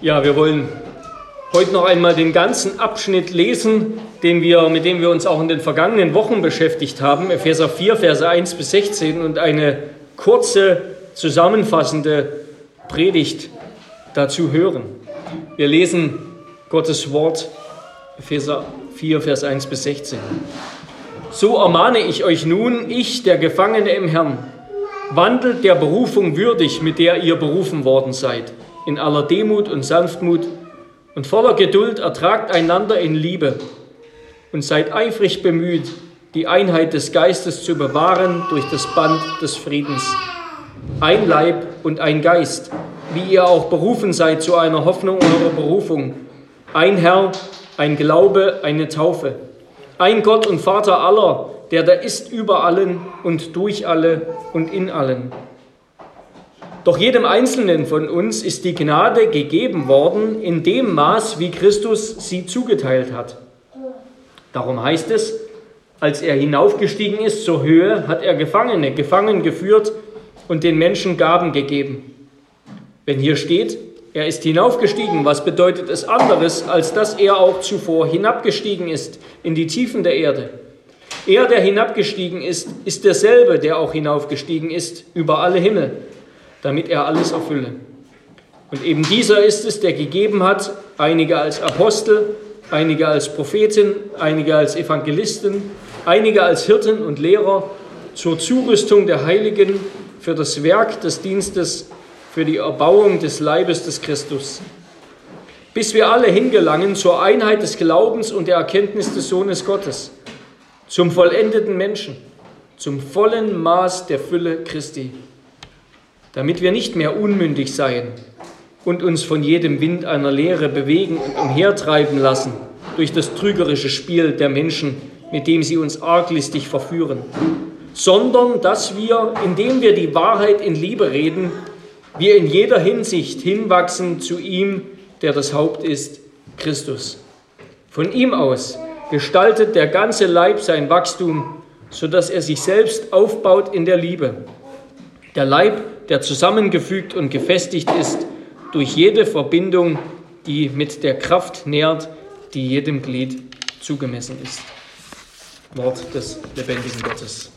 Ja, wir wollen heute noch einmal den ganzen Abschnitt lesen, den wir, mit dem wir uns auch in den vergangenen Wochen beschäftigt haben, Epheser 4, Verse 1 bis 16 und eine kurze, zusammenfassende Predigt dazu hören. Wir lesen Gottes Wort, Epheser 4, Vers 1 bis 16. So ermahne ich euch nun, ich, der Gefangene im Herrn, wandelt der Berufung würdig, mit der ihr berufen worden seid in aller Demut und Sanftmut und voller Geduld ertragt einander in Liebe und seid eifrig bemüht, die Einheit des Geistes zu bewahren durch das Band des Friedens. Ein Leib und ein Geist, wie ihr auch berufen seid zu einer Hoffnung eurer Berufung. Ein Herr, ein Glaube, eine Taufe. Ein Gott und Vater aller, der da ist über allen und durch alle und in allen doch jedem Einzelnen von uns ist die Gnade gegeben worden in dem Maß, wie Christus sie zugeteilt hat. Darum heißt es, als er hinaufgestiegen ist zur Höhe, hat er Gefangene gefangen geführt und den Menschen Gaben gegeben. Wenn hier steht, er ist hinaufgestiegen, was bedeutet es anderes, als dass er auch zuvor hinabgestiegen ist in die Tiefen der Erde? Er, der hinabgestiegen ist, ist derselbe, der auch hinaufgestiegen ist über alle Himmel damit er alles erfülle. Und eben dieser ist es, der gegeben hat, einige als Apostel, einige als Propheten, einige als Evangelisten, einige als Hirten und Lehrer zur Zurüstung der Heiligen für das Werk des Dienstes, für die Erbauung des Leibes des Christus, bis wir alle hingelangen zur Einheit des Glaubens und der Erkenntnis des Sohnes Gottes, zum vollendeten Menschen, zum vollen Maß der Fülle Christi damit wir nicht mehr unmündig seien und uns von jedem Wind einer Lehre bewegen und umhertreiben lassen durch das trügerische Spiel der Menschen, mit dem sie uns arglistig verführen, sondern dass wir, indem wir die Wahrheit in Liebe reden, wir in jeder Hinsicht hinwachsen zu ihm, der das Haupt ist, Christus. Von ihm aus gestaltet der ganze Leib sein Wachstum, sodass er sich selbst aufbaut in der Liebe. Der Leib der zusammengefügt und gefestigt ist durch jede Verbindung, die mit der Kraft nährt, die jedem Glied zugemessen ist. Wort des lebendigen Gottes.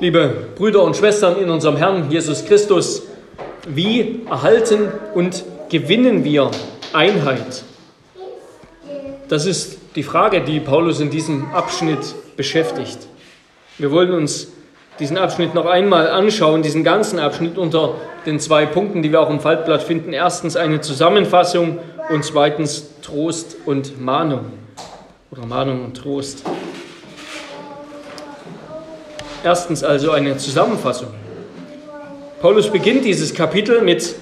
Liebe Brüder und Schwestern in unserem Herrn Jesus Christus, wie erhalten und gewinnen wir Einheit? Das ist die Frage, die Paulus in diesem Abschnitt beschäftigt. Wir wollen uns diesen Abschnitt noch einmal anschauen, diesen ganzen Abschnitt unter den zwei Punkten, die wir auch im Faltblatt finden. Erstens eine Zusammenfassung und zweitens Trost und Mahnung oder Mahnung und Trost. Erstens also eine Zusammenfassung. Paulus beginnt dieses Kapitel mit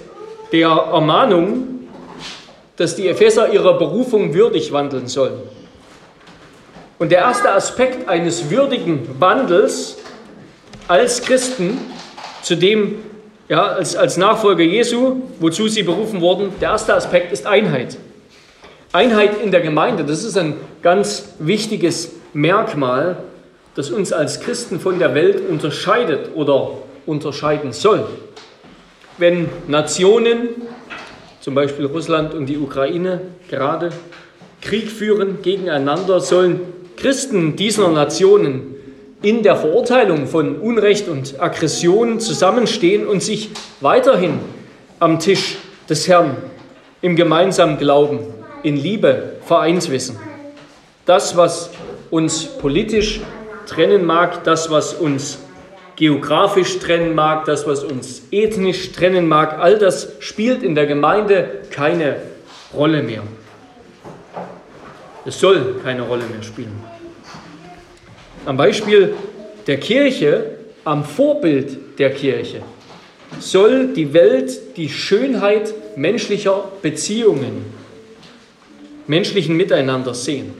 der Ermahnung, dass die Epheser ihrer Berufung würdig wandeln sollen. Und der erste Aspekt eines würdigen Wandels als Christen, zu dem, ja, als, als Nachfolger Jesu, wozu sie berufen wurden, der erste Aspekt ist Einheit. Einheit in der Gemeinde, das ist ein ganz wichtiges Merkmal, das uns als Christen von der Welt unterscheidet oder unterscheiden soll. Wenn Nationen, zum Beispiel Russland und die Ukraine, gerade Krieg führen gegeneinander, sollen Christen dieser Nationen in der Verurteilung von Unrecht und Aggression zusammenstehen und sich weiterhin am Tisch des Herrn im gemeinsamen Glauben, in Liebe vereinswissen. Das, was uns politisch trennen mag, das, was uns geografisch trennen mag, das, was uns ethnisch trennen mag, all das spielt in der Gemeinde keine Rolle mehr. Es soll keine Rolle mehr spielen. Am Beispiel der Kirche, am Vorbild der Kirche, soll die Welt die Schönheit menschlicher Beziehungen, menschlichen Miteinander sehen.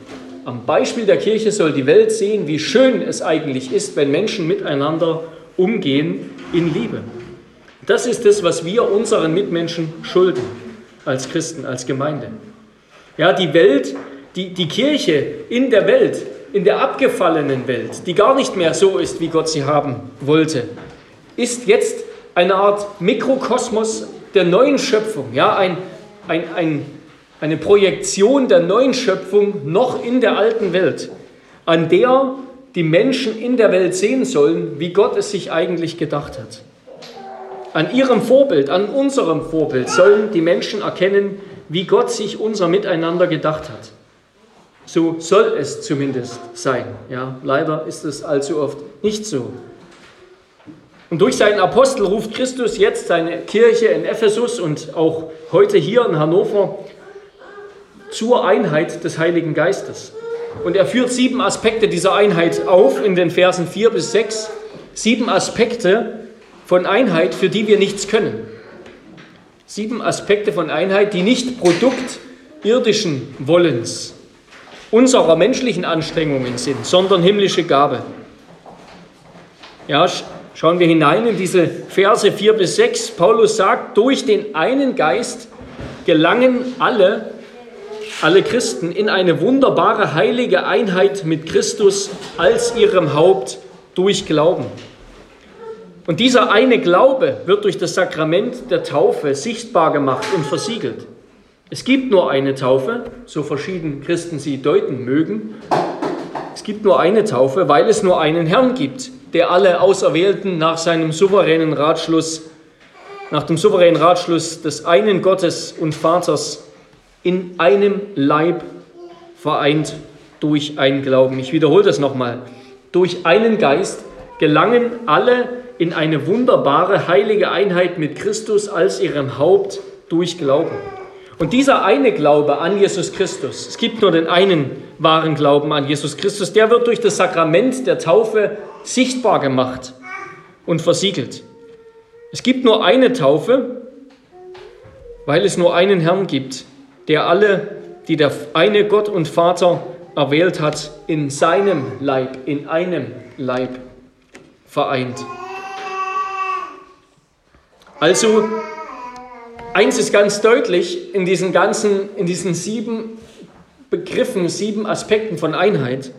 Am Beispiel der Kirche soll die Welt sehen, wie schön es eigentlich ist, wenn Menschen miteinander umgehen in Liebe. Das ist es, was wir unseren Mitmenschen schulden, als Christen, als Gemeinde. Ja, die Welt, die, die Kirche in der Welt in der abgefallenen Welt, die gar nicht mehr so ist, wie Gott sie haben wollte, ist jetzt eine Art Mikrokosmos der neuen Schöpfung, ja, ein, ein, ein, eine Projektion der neuen Schöpfung noch in der alten Welt, an der die Menschen in der Welt sehen sollen, wie Gott es sich eigentlich gedacht hat. An ihrem Vorbild, an unserem Vorbild sollen die Menschen erkennen, wie Gott sich unser Miteinander gedacht hat. So soll es zumindest sein. Ja, leider ist es allzu oft nicht so. Und durch seinen Apostel ruft Christus jetzt seine Kirche in Ephesus und auch heute hier in Hannover zur Einheit des Heiligen Geistes. Und er führt sieben Aspekte dieser Einheit auf in den Versen 4 bis 6. Sieben Aspekte von Einheit, für die wir nichts können. Sieben Aspekte von Einheit, die nicht Produkt irdischen Wollens, unserer menschlichen Anstrengungen sind, sondern himmlische Gabe. Ja, schauen wir hinein in diese Verse 4 bis 6. Paulus sagt, durch den einen Geist gelangen alle alle Christen in eine wunderbare heilige Einheit mit Christus als ihrem Haupt durch Glauben. Und dieser eine Glaube wird durch das Sakrament der Taufe sichtbar gemacht und versiegelt. Es gibt nur eine Taufe, so verschieden Christen sie deuten mögen. Es gibt nur eine Taufe, weil es nur einen Herrn gibt, der alle Auserwählten nach seinem souveränen Ratschluss, nach dem souveränen Ratschluss des einen Gottes und Vaters in einem Leib vereint durch einen Glauben. Ich wiederhole das nochmal. Durch einen Geist gelangen alle in eine wunderbare heilige Einheit mit Christus als ihrem Haupt durch Glauben. Und dieser eine Glaube an Jesus Christus, es gibt nur den einen wahren Glauben an Jesus Christus, der wird durch das Sakrament der Taufe sichtbar gemacht und versiegelt. Es gibt nur eine Taufe, weil es nur einen Herrn gibt, der alle, die der eine Gott und Vater erwählt hat, in seinem Leib, in einem Leib vereint. Also, eins ist ganz deutlich in diesen ganzen, in diesen sieben Begriffen, sieben Aspekten von Einheit.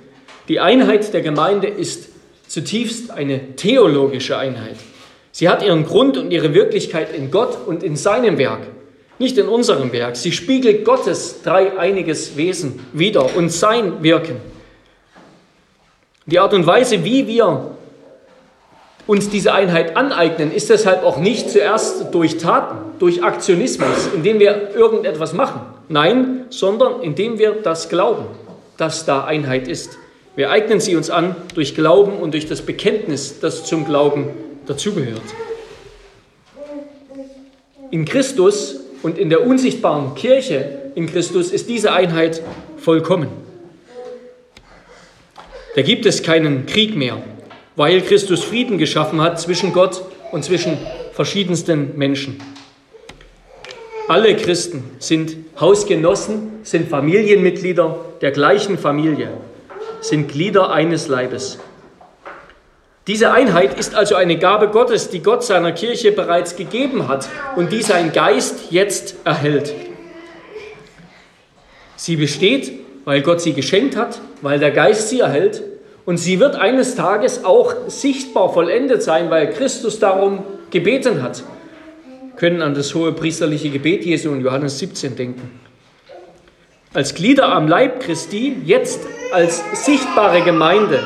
Die Einheit der Gemeinde ist zutiefst eine theologische Einheit. Sie hat ihren Grund und ihre Wirklichkeit in Gott und in seinem Werk nicht in unserem Werk. Sie spiegelt Gottes dreieiniges Wesen wider und sein Wirken. Die Art und Weise, wie wir uns diese Einheit aneignen, ist deshalb auch nicht zuerst durch Taten, durch Aktionismus, indem wir irgendetwas machen. Nein, sondern indem wir das glauben, dass da Einheit ist. Wir eignen sie uns an durch Glauben und durch das Bekenntnis, das zum Glauben dazugehört. In Christus und in der unsichtbaren Kirche in Christus ist diese Einheit vollkommen. Da gibt es keinen Krieg mehr, weil Christus Frieden geschaffen hat zwischen Gott und zwischen verschiedensten Menschen. Alle Christen sind Hausgenossen, sind Familienmitglieder der gleichen Familie, sind Glieder eines Leibes. Diese Einheit ist also eine Gabe Gottes, die Gott seiner Kirche bereits gegeben hat und die sein Geist jetzt erhält. Sie besteht, weil Gott sie geschenkt hat, weil der Geist sie erhält und sie wird eines Tages auch sichtbar vollendet sein, weil Christus darum gebeten hat. Wir können an das hohe priesterliche Gebet Jesu in Johannes 17 denken. Als Glieder am Leib Christi, jetzt als sichtbare Gemeinde,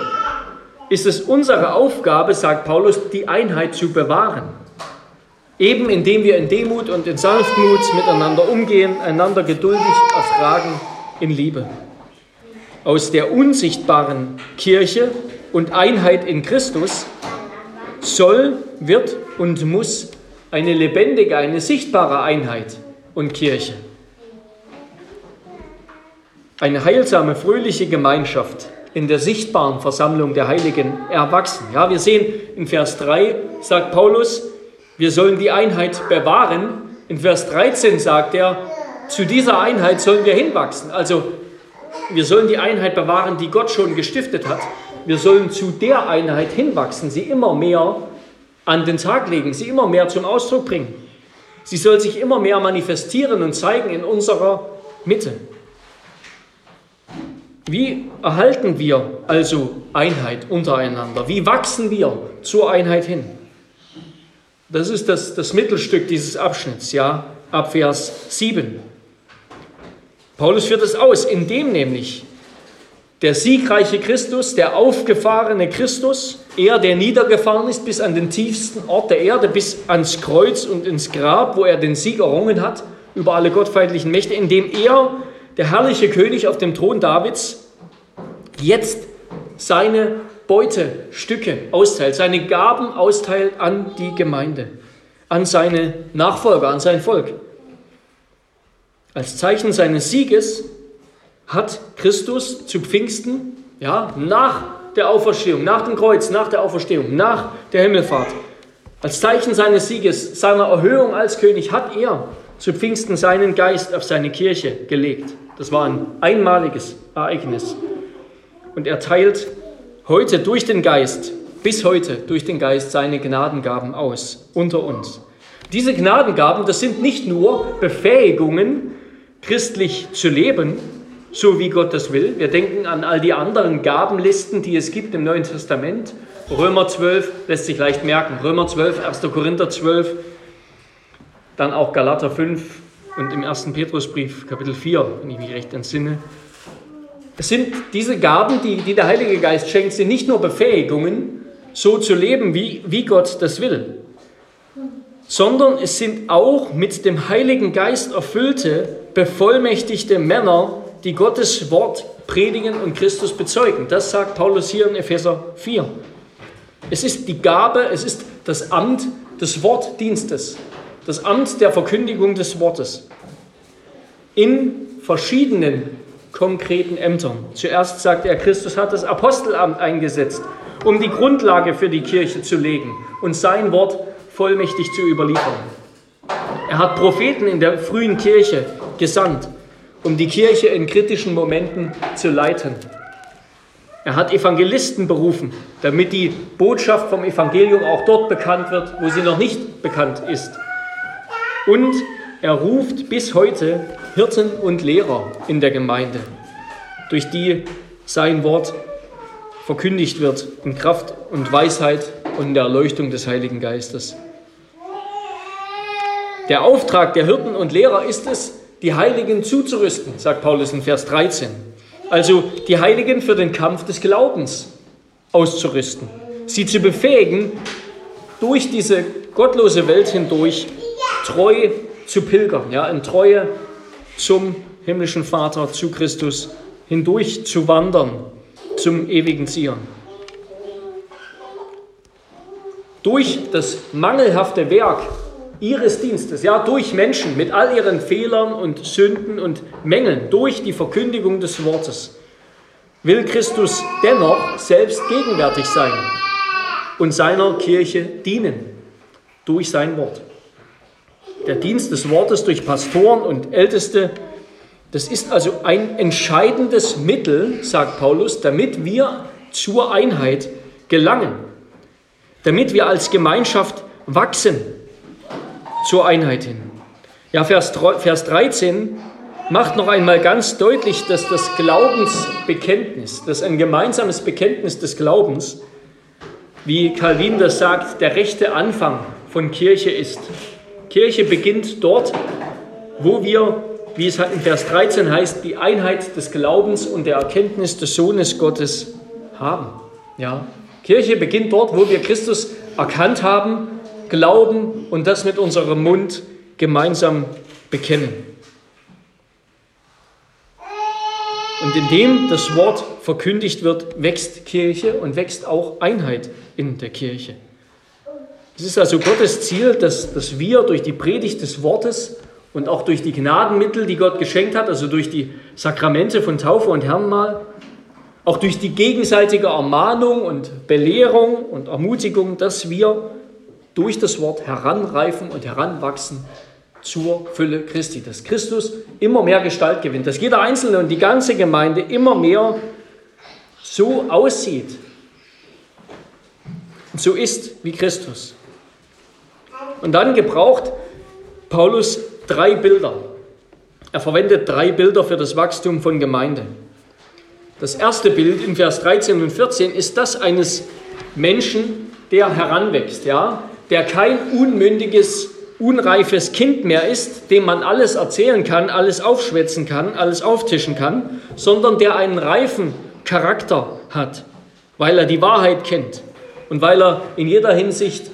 ist es unsere Aufgabe, sagt Paulus, die Einheit zu bewahren. Eben indem wir in Demut und in Sanftmut miteinander umgehen, einander geduldig ertragen in Liebe. Aus der unsichtbaren Kirche und Einheit in Christus soll, wird und muss eine lebendige, eine sichtbare Einheit und Kirche. Eine heilsame, fröhliche Gemeinschaft in der sichtbaren Versammlung der Heiligen erwachsen. Ja, wir sehen in Vers 3 sagt Paulus, wir sollen die Einheit bewahren. In Vers 13 sagt er, zu dieser Einheit sollen wir hinwachsen. Also wir sollen die Einheit bewahren, die Gott schon gestiftet hat. Wir sollen zu der Einheit hinwachsen, sie immer mehr an den Tag legen, sie immer mehr zum Ausdruck bringen. Sie soll sich immer mehr manifestieren und zeigen in unserer Mitte. Wie erhalten wir also Einheit untereinander? Wie wachsen wir zur Einheit hin? Das ist das, das Mittelstück dieses Abschnitts, ja, ab Vers 7. Paulus führt es aus, indem nämlich der siegreiche Christus, der aufgefahrene Christus, er, der niedergefahren ist bis an den tiefsten Ort der Erde, bis ans Kreuz und ins Grab, wo er den Sieg errungen hat über alle gottfeindlichen Mächte, indem er, der herrliche König auf dem Thron Davids, jetzt seine Beutestücke austeilt, seine Gaben austeilt an die Gemeinde, an seine Nachfolger, an sein Volk. Als Zeichen seines Sieges hat Christus zu Pfingsten, ja, nach der Auferstehung, nach dem Kreuz, nach der Auferstehung, nach der Himmelfahrt, als Zeichen seines Sieges, seiner Erhöhung als König, hat er zu Pfingsten seinen Geist auf seine Kirche gelegt. Das war ein einmaliges Ereignis. Und er teilt heute durch den Geist, bis heute durch den Geist seine Gnadengaben aus unter uns. Diese Gnadengaben, das sind nicht nur Befähigungen, christlich zu leben, so wie Gott das will. Wir denken an all die anderen Gabenlisten, die es gibt im Neuen Testament. Römer 12 lässt sich leicht merken. Römer 12, 1. Korinther 12, dann auch Galater 5 und im 1. Petrusbrief Kapitel 4, wenn ich mich recht entsinne. Es sind diese Gaben, die, die der Heilige Geist schenkt, sind nicht nur Befähigungen, so zu leben, wie, wie Gott das will, sondern es sind auch mit dem Heiligen Geist erfüllte, bevollmächtigte Männer, die Gottes Wort predigen und Christus bezeugen. Das sagt Paulus hier in Epheser 4. Es ist die Gabe, es ist das Amt des Wortdienstes, das Amt der Verkündigung des Wortes in verschiedenen konkreten Ämtern. Zuerst sagt er, Christus hat das Apostelamt eingesetzt, um die Grundlage für die Kirche zu legen und sein Wort vollmächtig zu überliefern. Er hat Propheten in der frühen Kirche gesandt, um die Kirche in kritischen Momenten zu leiten. Er hat Evangelisten berufen, damit die Botschaft vom Evangelium auch dort bekannt wird, wo sie noch nicht bekannt ist. Und er ruft bis heute Hirten und Lehrer in der Gemeinde, durch die sein Wort verkündigt wird in Kraft und Weisheit und in der Erleuchtung des Heiligen Geistes. Der Auftrag der Hirten und Lehrer ist es, die Heiligen zuzurüsten, sagt Paulus in Vers 13. Also die Heiligen für den Kampf des Glaubens auszurüsten, sie zu befähigen, durch diese gottlose Welt hindurch treu zu pilgern, ja, in Treue zum himmlischen Vater, zu Christus hindurch zu wandern zum ewigen Zion. Durch das mangelhafte Werk ihres Dienstes, ja, durch Menschen mit all ihren Fehlern und Sünden und Mängeln, durch die Verkündigung des Wortes, will Christus dennoch selbst gegenwärtig sein und seiner Kirche dienen durch sein Wort. Der Dienst des Wortes durch Pastoren und Älteste, das ist also ein entscheidendes Mittel, sagt Paulus, damit wir zur Einheit gelangen, damit wir als Gemeinschaft wachsen zur Einheit hin. Ja, Vers, Vers 13 macht noch einmal ganz deutlich, dass das Glaubensbekenntnis, dass ein gemeinsames Bekenntnis des Glaubens, wie Calvin das sagt, der rechte Anfang von Kirche ist. Kirche beginnt dort, wo wir, wie es in Vers 13 heißt, die Einheit des Glaubens und der Erkenntnis des Sohnes Gottes haben. Ja, Kirche beginnt dort, wo wir Christus erkannt haben glauben und das mit unserem Mund gemeinsam bekennen. Und indem das Wort verkündigt wird, wächst Kirche und wächst auch Einheit in der Kirche. Es ist also Gottes Ziel, dass, dass wir durch die Predigt des Wortes und auch durch die Gnadenmittel, die Gott geschenkt hat, also durch die Sakramente von Taufe und Herrenmahl, auch durch die gegenseitige Ermahnung und Belehrung und Ermutigung, dass wir durch das Wort heranreifen und heranwachsen zur Fülle Christi. Dass Christus immer mehr Gestalt gewinnt, dass jeder Einzelne und die ganze Gemeinde immer mehr so aussieht so ist wie Christus. Und dann gebraucht Paulus drei Bilder. Er verwendet drei Bilder für das Wachstum von Gemeinde. Das erste Bild in Vers 13 und 14 ist das eines Menschen, der heranwächst, ja, der kein unmündiges, unreifes Kind mehr ist, dem man alles erzählen kann, alles aufschwätzen kann, alles auftischen kann, sondern der einen reifen Charakter hat, weil er die Wahrheit kennt und weil er in jeder Hinsicht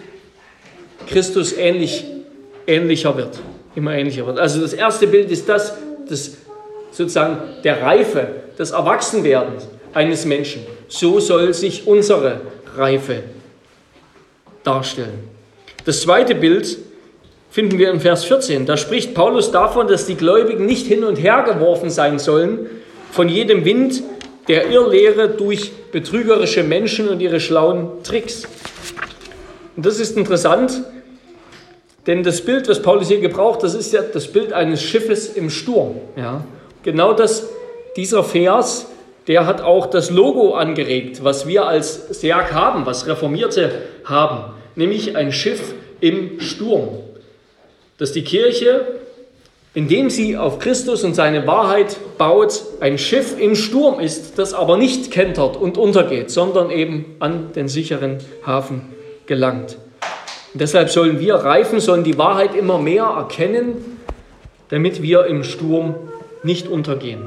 Christus ähnlich, ähnlicher wird, immer ähnlicher wird. Also das erste Bild ist das, das sozusagen der Reife, das Erwachsenwerden eines Menschen. So soll sich unsere Reife darstellen. Das zweite Bild finden wir in Vers 14. Da spricht Paulus davon, dass die Gläubigen nicht hin und her geworfen sein sollen von jedem Wind der Irrlehre durch betrügerische Menschen und ihre schlauen Tricks. Und das ist interessant, denn das Bild, was Paulus hier gebraucht, das ist ja das Bild eines Schiffes im Sturm. Ja? Genau das, dieser Vers, der hat auch das Logo angeregt, was wir als Serg haben, was Reformierte haben, nämlich ein Schiff im Sturm. Dass die Kirche, indem sie auf Christus und seine Wahrheit baut, ein Schiff im Sturm ist, das aber nicht kentert und untergeht, sondern eben an den sicheren Hafen gelangt. Und deshalb sollen wir reifen, sollen die Wahrheit immer mehr erkennen, damit wir im Sturm nicht untergehen.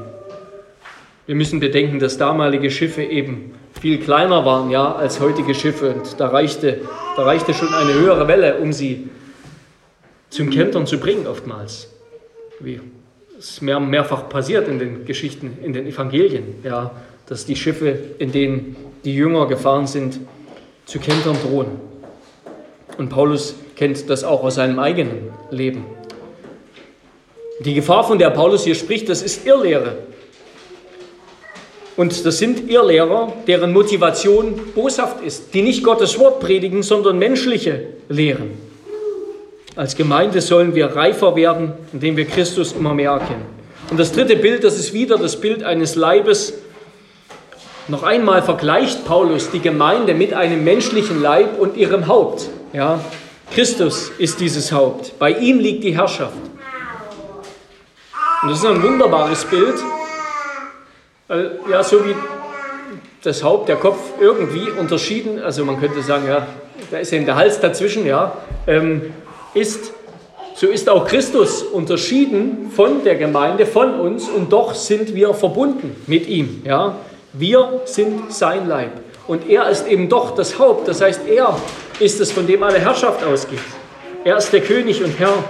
Wir müssen bedenken, dass damalige Schiffe eben viel kleiner waren ja, als heutige Schiffe und da reichte, da reichte schon eine höhere Welle, um sie zum Kentern zu bringen oftmals. Wie es mehr, mehrfach passiert in den Geschichten, in den Evangelien, ja, dass die Schiffe, in denen die Jünger gefahren sind, zu kentern drohen. Und Paulus kennt das auch aus seinem eigenen Leben. Die Gefahr, von der Paulus hier spricht, das ist Irrlehre. Und das sind Irrlehrer, deren Motivation boshaft ist, die nicht Gottes Wort predigen, sondern menschliche Lehren. Als Gemeinde sollen wir reifer werden, indem wir Christus immer mehr erkennen. Und das dritte Bild, das ist wieder das Bild eines Leibes. Noch einmal vergleicht Paulus die Gemeinde mit einem menschlichen Leib und ihrem Haupt. Ja, Christus ist dieses Haupt. Bei ihm liegt die Herrschaft. Und das ist ein wunderbares Bild. Ja, so wie das Haupt, der Kopf irgendwie unterschieden, also man könnte sagen, ja, da ist eben der Hals dazwischen, ja, ähm, ist, so ist auch Christus unterschieden von der Gemeinde, von uns und doch sind wir verbunden mit ihm, ja. Wir sind sein Leib und er ist eben doch das Haupt, das heißt, er ist es, von dem alle Herrschaft ausgeht. Er ist der König und Herr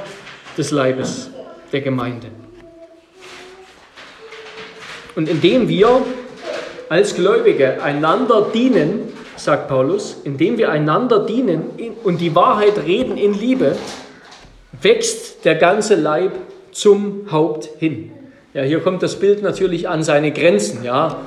des Leibes der Gemeinde. Und indem wir als Gläubige einander dienen, sagt Paulus, indem wir einander dienen und die Wahrheit reden in Liebe, wächst der ganze Leib zum Haupt hin. Ja, hier kommt das Bild natürlich an seine Grenzen. Ja,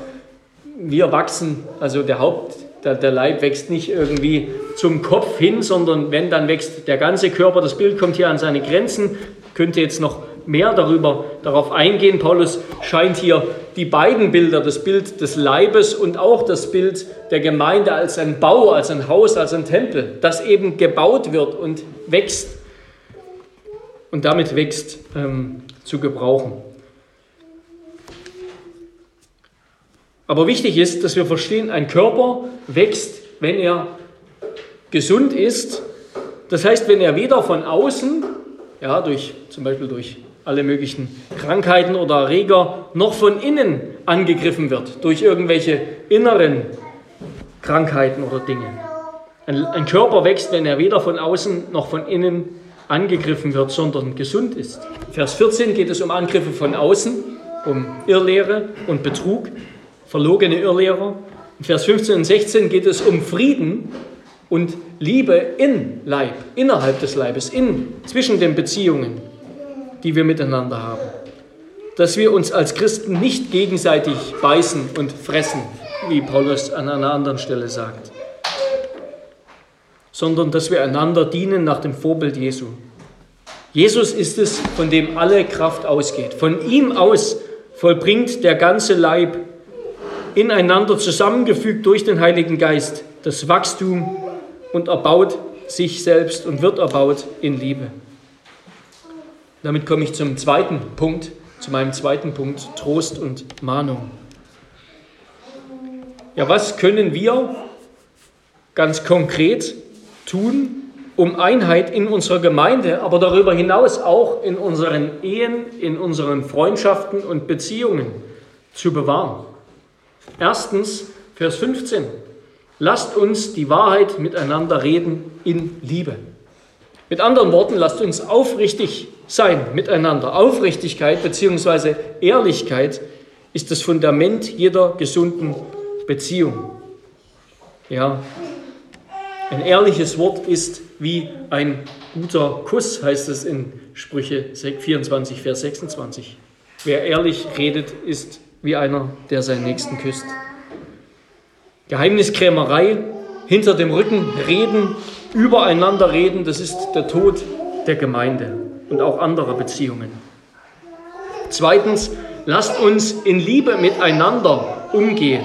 wir wachsen, also der Haupt, der, der Leib wächst nicht irgendwie zum Kopf hin, sondern wenn, dann wächst der ganze Körper. Das Bild kommt hier an seine Grenzen. Könnte jetzt noch mehr darüber, darauf eingehen. Paulus scheint hier die beiden Bilder, das Bild des Leibes und auch das Bild der Gemeinde als ein Bau, als ein Haus, als ein Tempel, das eben gebaut wird und wächst und damit wächst, ähm, zu gebrauchen. Aber wichtig ist, dass wir verstehen, ein Körper wächst, wenn er gesund ist. Das heißt, wenn er weder von außen, ja, durch, zum Beispiel durch alle möglichen Krankheiten oder Erreger noch von innen angegriffen wird durch irgendwelche inneren Krankheiten oder Dinge. Ein, ein, Körper wächst, wenn er weder von außen noch von innen angegriffen wird, sondern gesund ist. Vers 14 geht es um Angriffe von außen, um Irrlehre und Betrug, verlogene Irrlehrer. In Vers 15 und 16 geht es um Frieden und Liebe in Leib, innerhalb des Leibes, in, zwischen den Beziehungen die wir miteinander haben. Dass wir uns als Christen nicht gegenseitig beißen und fressen, wie Paulus an einer anderen Stelle sagt, sondern dass wir einander dienen nach dem Vorbild Jesu. Jesus ist es, von dem alle Kraft ausgeht. Von ihm aus vollbringt der ganze Leib ineinander zusammengefügt durch den Heiligen Geist das Wachstum und erbaut sich selbst und wird erbaut in Liebe. Damit komme ich zum zweiten Punkt, zu meinem zweiten Punkt, Trost und Mahnung. Ja, was können wir ganz konkret tun, um Einheit in unserer Gemeinde, aber darüber hinaus auch in unseren Ehen, in unseren Freundschaften und Beziehungen zu bewahren. Erstens, Vers 15. Lasst uns die Wahrheit miteinander reden in Liebe. Mit anderen Worten, lasst uns aufrichtig sein miteinander. Aufrichtigkeit bzw. Ehrlichkeit ist das Fundament jeder gesunden Beziehung. Ja, ein ehrliches Wort ist wie ein guter Kuss, heißt es in Sprüche 24, Vers 26. Wer ehrlich redet, ist wie einer, der seinen Nächsten küsst. Geheimniskrämerei, hinter dem Rücken reden, übereinander reden, das ist der Tod der Gemeinde und auch anderer Beziehungen. Zweitens, lasst uns in Liebe miteinander umgehen,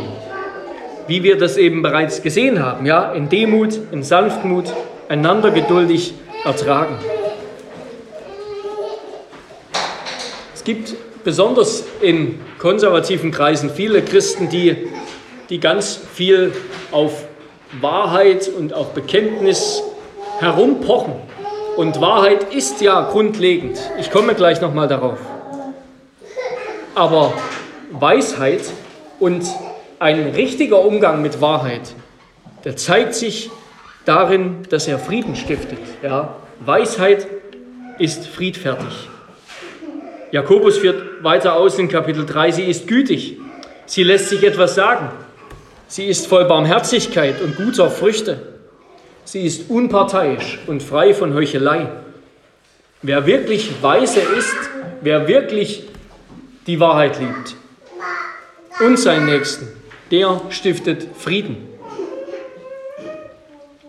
wie wir das eben bereits gesehen haben, ja, in Demut, in Sanftmut, einander geduldig ertragen. Es gibt besonders in konservativen Kreisen viele Christen, die die ganz viel auf Wahrheit und auf Bekenntnis herumpochen. Und Wahrheit ist ja grundlegend. Ich komme gleich nochmal darauf. Aber Weisheit und ein richtiger Umgang mit Wahrheit, der zeigt sich darin, dass er Frieden stiftet. Ja? Weisheit ist friedfertig. Jakobus führt weiter aus in Kapitel 3, sie ist gütig, sie lässt sich etwas sagen, Sie ist voll Barmherzigkeit und guter Früchte. Sie ist unparteiisch und frei von Heuchelei. Wer wirklich weise ist, wer wirklich die Wahrheit liebt und seinen Nächsten, der stiftet Frieden.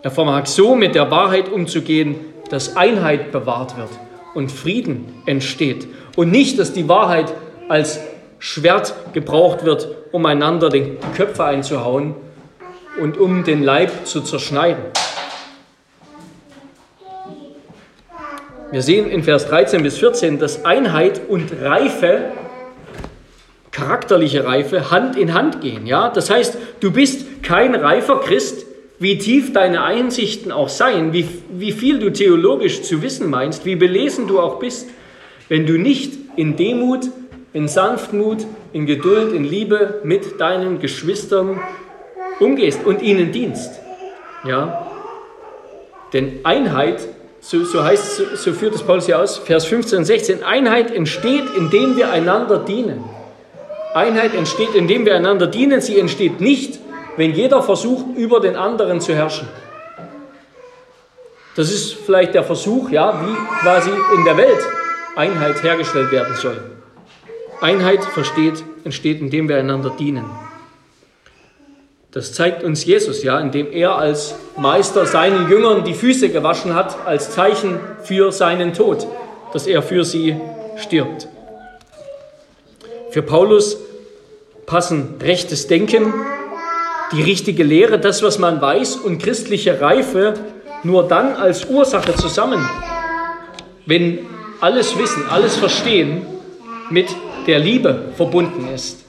Er vermag so mit der Wahrheit umzugehen, dass Einheit bewahrt wird und Frieden entsteht. Und nicht, dass die Wahrheit als Schwert gebraucht wird, um einander den Köpfe einzuhauen und um den Leib zu zerschneiden. Wir sehen in Vers 13 bis 14, dass Einheit und Reife, charakterliche Reife, Hand in Hand gehen. Ja? Das heißt, du bist kein reifer Christ, wie tief deine Einsichten auch seien, wie, wie viel du theologisch zu wissen meinst, wie belesen du auch bist, wenn du nicht in Demut in Sanftmut, in Geduld, in Liebe mit deinen Geschwistern umgehst und ihnen dienst. Ja? Denn Einheit, so, so heißt so, so führt es Paulus hier aus, Vers 15 und 16, Einheit entsteht, indem wir einander dienen. Einheit entsteht, indem wir einander dienen. Sie entsteht nicht, wenn jeder versucht, über den anderen zu herrschen. Das ist vielleicht der Versuch, ja, wie quasi in der Welt Einheit hergestellt werden soll. Einheit versteht, entsteht, indem wir einander dienen. Das zeigt uns Jesus, ja, indem er als Meister seinen Jüngern die Füße gewaschen hat, als Zeichen für seinen Tod, dass er für sie stirbt. Für Paulus passen rechtes Denken, die richtige Lehre, das, was man weiß, und christliche Reife nur dann als Ursache zusammen, wenn alles Wissen, alles Verstehen mit der Liebe verbunden ist.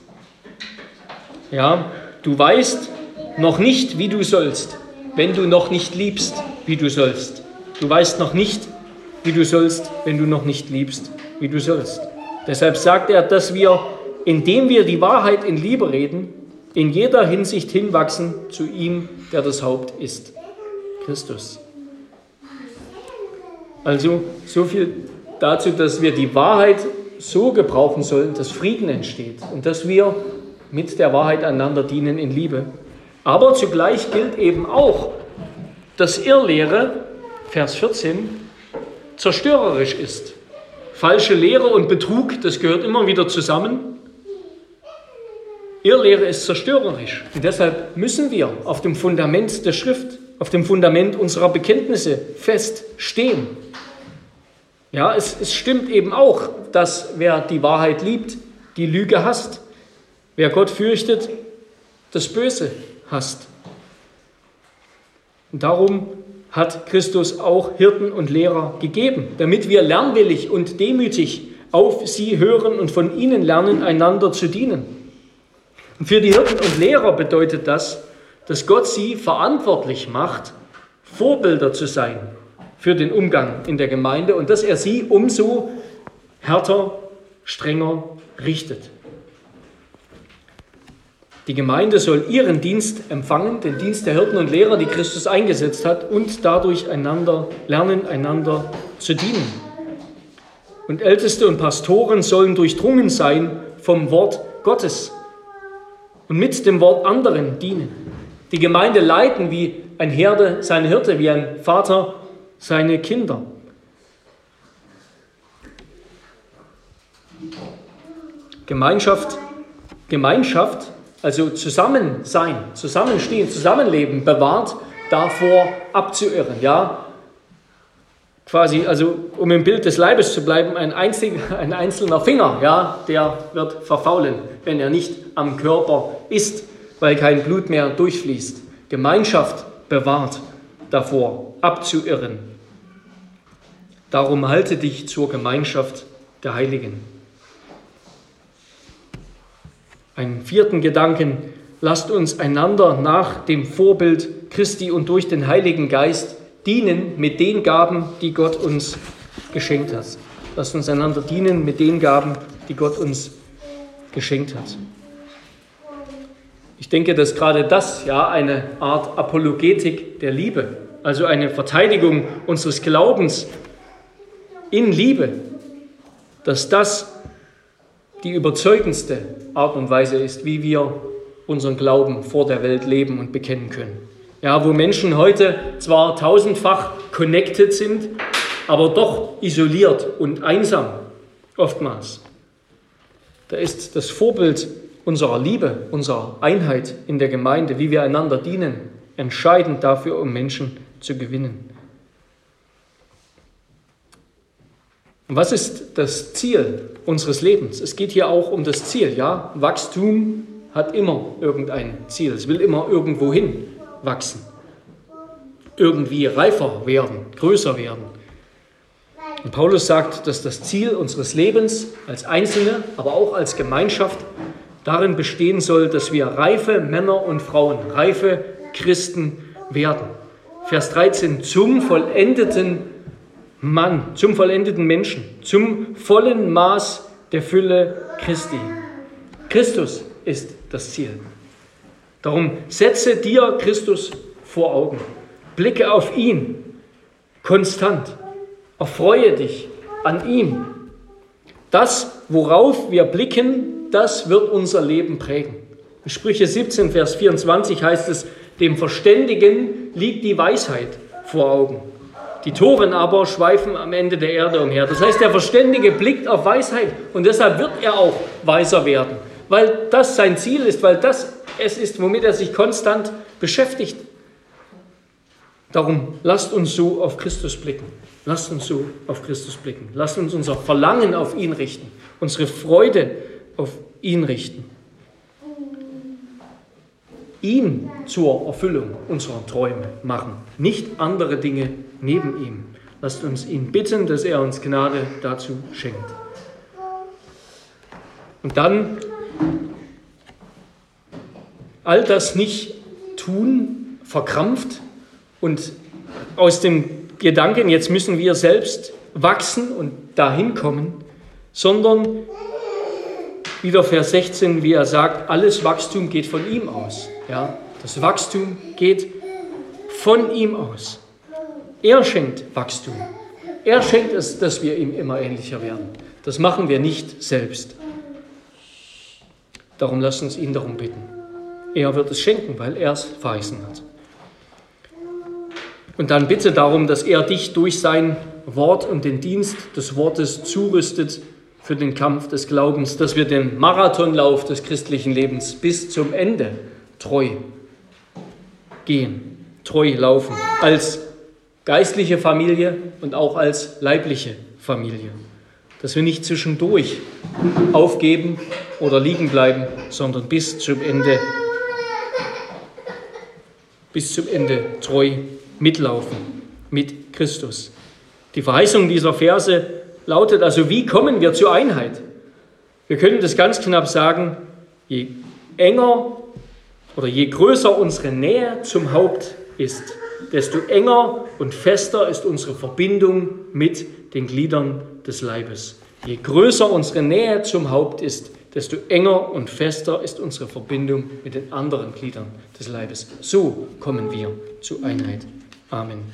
Ja, du weißt noch nicht, wie du sollst, wenn du noch nicht liebst, wie du sollst. Du weißt noch nicht, wie du sollst, wenn du noch nicht liebst, wie du sollst. Deshalb sagt er, dass wir, indem wir die Wahrheit in Liebe reden, in jeder Hinsicht hinwachsen zu ihm, der das Haupt ist, Christus. Also so viel dazu, dass wir die Wahrheit so gebrauchen sollen, dass Frieden entsteht und dass wir mit der Wahrheit einander dienen in Liebe. Aber zugleich gilt eben auch, dass Irrlehre, Vers 14, zerstörerisch ist. Falsche Lehre und Betrug, das gehört immer wieder zusammen. Irrlehre ist zerstörerisch. Und deshalb müssen wir auf dem Fundament der Schrift, auf dem Fundament unserer Bekenntnisse feststehen. Ja, es, es stimmt eben auch, dass wer die Wahrheit liebt, die Lüge hasst. Wer Gott fürchtet, das Böse hasst. Und darum hat Christus auch Hirten und Lehrer gegeben, damit wir lernwillig und demütig auf sie hören und von ihnen lernen, einander zu dienen. Und für die Hirten und Lehrer bedeutet das, dass Gott sie verantwortlich macht, Vorbilder zu sein für den Umgang in der Gemeinde und dass er sie umso härter, strenger richtet. Die Gemeinde soll ihren Dienst empfangen, den Dienst der Hirten und Lehrer, die Christus eingesetzt hat, und dadurch einander lernen, einander zu dienen. Und Älteste und Pastoren sollen durchdrungen sein vom Wort Gottes und mit dem Wort anderen dienen. Die Gemeinde leiten wie ein Herde seine Hirte, wie ein Vater seine Kinder. Gemeinschaft, Gemeinschaft also Zusammensein, Zusammenstehen, Zusammenleben bewahrt davor abzuirren. Ja, quasi, also um im Bild des Leibes zu bleiben, ein, einzig, ein einzelner Finger, ja, der wird verfaulen, wenn er nicht am Körper ist, weil kein Blut mehr durchfließt. Gemeinschaft bewahrt davor abzuirren. Darum halte dich zur Gemeinschaft der Heiligen. Einen vierten Gedanken, lasst uns einander nach dem Vorbild Christi und durch den Heiligen Geist dienen mit den Gaben, die Gott uns geschenkt hat. Lasst uns einander dienen mit den Gaben, die Gott uns geschenkt hat. Ich denke, dass gerade das ja eine Art Apologetik der Liebe, also eine Verteidigung unseres Glaubens in Liebe, dass das die überzeugendste Art und Weise ist, wie wir unseren Glauben vor der Welt leben und bekennen können. Ja, wo Menschen heute zwar tausendfach connected sind, aber doch isoliert und einsam oftmals. Da ist das Vorbild unserer Liebe, unserer Einheit in der Gemeinde, wie wir einander dienen, entscheidend dafür, um Menschen zu gewinnen. Und was ist das Ziel unseres Lebens? Es geht hier auch um das Ziel, ja? Wachstum hat immer irgendein Ziel. Es will immer irgendwo hin wachsen. Irgendwie reifer werden, größer werden. Und Paulus sagt, dass das Ziel unseres Lebens als Einzelne, aber auch als Gemeinschaft darin bestehen soll, dass wir reife Männer und Frauen, reife Christen werden. Vers 13, zum vollendeten Mann, zum vollendeten Menschen, zum vollen Maß der Fülle Christi. Christus ist das Ziel. Darum setze dir Christus vor Augen. Blicke auf ihn konstant. Erfreue dich an ihm. Das, worauf wir blicken, das wird unser Leben prägen. In Sprüche 17, Vers 24 heißt es, dem Verständigen liegt die Weisheit vor Augen. Die Toren aber schweifen am Ende der Erde umher. Das heißt, der Verständige blickt auf Weisheit und deshalb wird er auch weiser werden, weil das sein Ziel ist, weil das es ist, womit er sich konstant beschäftigt. Darum lasst uns so auf Christus blicken. Lasst uns so auf Christus blicken. Lasst uns unser Verlangen auf ihn richten, unsere Freude auf ihn richten. Ihn zur Erfüllung unserer Träume machen, nicht andere Dinge neben ihm. Lasst uns ihn bitten, dass er uns Gnade dazu schenkt. Und dann all das nicht tun, verkrampft und aus dem Gedanken, jetzt müssen wir selbst wachsen und dahin kommen, sondern wieder Vers 16, wie er sagt, alles Wachstum geht von ihm aus. Ja, das Wachstum geht von ihm aus. Er schenkt Wachstum. Er schenkt es, dass wir ihm immer ähnlicher werden. Das machen wir nicht selbst. Darum lasst uns ihn darum bitten. Er wird es schenken, weil er es verheißen hat. Und dann bitte darum, dass er dich durch sein Wort und den Dienst des Wortes zurüstet für den Kampf des Glaubens, dass wir den Marathonlauf des christlichen Lebens bis zum Ende treu gehen, treu laufen, als geistliche Familie und auch als leibliche Familie. Dass wir nicht zwischendurch aufgeben oder liegen bleiben, sondern bis zum Ende, bis zum Ende treu mitlaufen mit Christus. Die Verheißung dieser Verse lautet also, wie kommen wir zur Einheit? Wir können das ganz knapp sagen, je enger oder je größer unsere Nähe zum Haupt ist, desto enger und fester ist unsere Verbindung mit den Gliedern des Leibes. Je größer unsere Nähe zum Haupt ist, desto enger und fester ist unsere Verbindung mit den anderen Gliedern des Leibes. So kommen wir zur Einheit. Amen.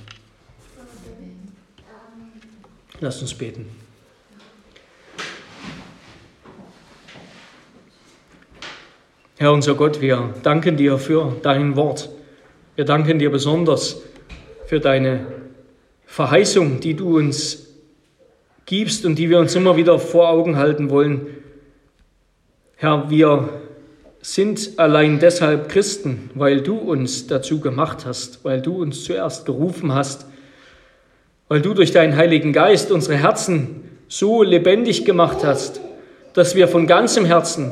Lasst uns beten. Herr unser Gott, wir danken dir für dein Wort. Wir danken dir besonders für deine Verheißung, die du uns gibst und die wir uns immer wieder vor Augen halten wollen. Herr, wir sind allein deshalb Christen, weil du uns dazu gemacht hast, weil du uns zuerst gerufen hast, weil du durch deinen Heiligen Geist unsere Herzen so lebendig gemacht hast, dass wir von ganzem Herzen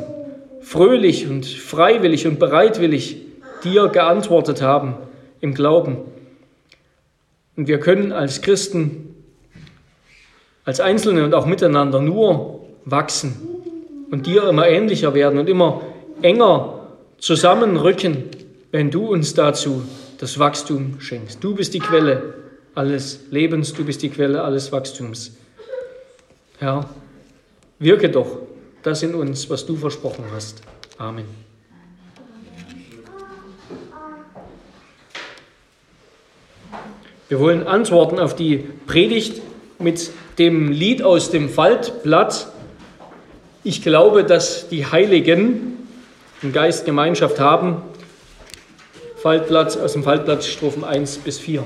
fröhlich und freiwillig und bereitwillig dir geantwortet haben im Glauben. Und wir können als Christen, als Einzelne und auch miteinander nur wachsen und dir immer ähnlicher werden und immer enger zusammenrücken, wenn du uns dazu das Wachstum schenkst. Du bist die Quelle alles Lebens, du bist die Quelle alles Wachstums. Herr, wirke doch das in uns, was du versprochen hast. Amen. Wir wollen antworten auf die Predigt mit dem Lied aus dem Faltblatt. Ich glaube, dass die Heiligen im Geist Gemeinschaft haben. Faltblatt aus dem Faltblatt Strophen 1 bis 4.